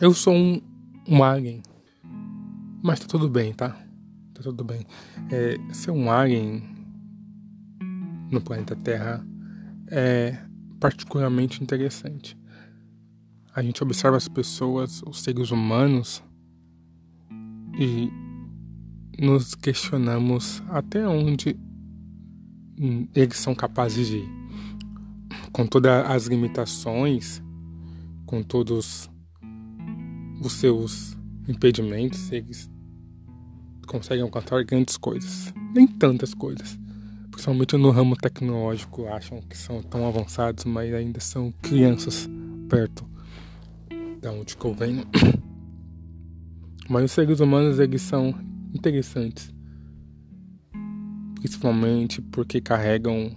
Eu sou um, um alien. Mas tá tudo bem, tá? Tá tudo bem. É, ser um alien no planeta Terra é particularmente interessante. A gente observa as pessoas, os seres humanos, e nos questionamos até onde eles são capazes de ir. Com todas as limitações, com todos os seus impedimentos, eles conseguem alcançar grandes coisas. Nem tantas coisas. Principalmente no ramo tecnológico, acham que são tão avançados, mas ainda são crianças perto da onde que eu venho. Mas os seres humanos, eles são interessantes. Principalmente porque carregam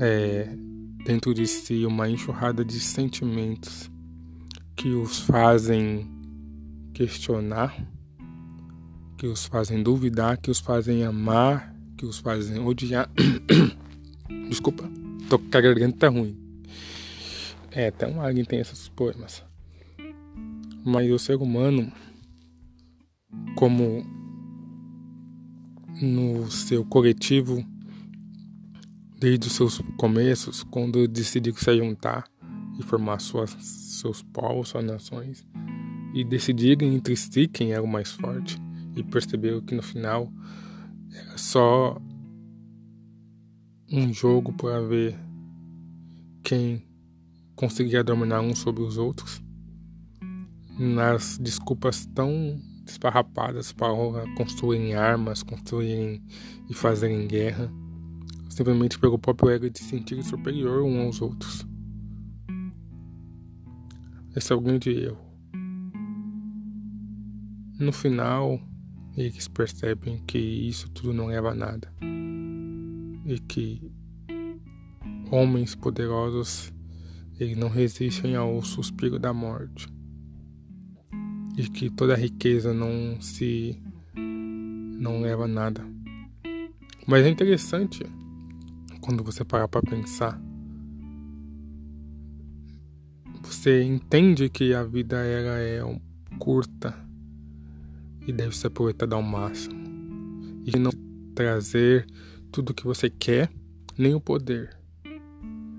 é, dentro de si uma enxurrada de sentimentos que os fazem questionar, que os fazem duvidar, que os fazem amar, que os fazem odiar. Desculpa, tô com a garganta ruim. É, até um alien tem esses poemas. Mas o ser humano, como no seu coletivo, desde os seus começos, quando decidiu se juntar e formar suas, seus povos, suas nações, e decidirem entre si quem era o mais forte, e perceberam que no final era só um jogo para ver quem conseguia dominar uns sobre os outros, nas desculpas tão esfarrapadas para construírem armas, construírem e fazerem guerra simplesmente pelo próprio ego de se sentir superior um aos outros. Esse é o grande erro. No final, eles percebem que isso tudo não leva a nada e que homens poderosos eles não resistem ao suspiro da morte e que toda riqueza não se não leva a nada. Mas é interessante quando você parar para pensar, você entende que a vida ela é curta e deve se aproveitar ao máximo e não trazer tudo que você quer nem o poder.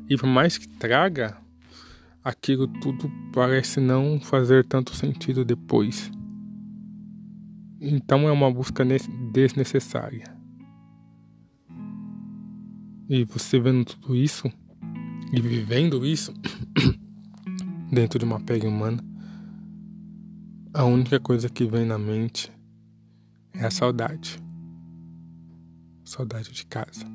E por mais que traga, aquilo tudo parece não fazer tanto sentido depois. Então é uma busca desnecessária. E você vendo tudo isso e vivendo isso dentro de uma pele humana, a única coisa que vem na mente é a saudade. Saudade de casa.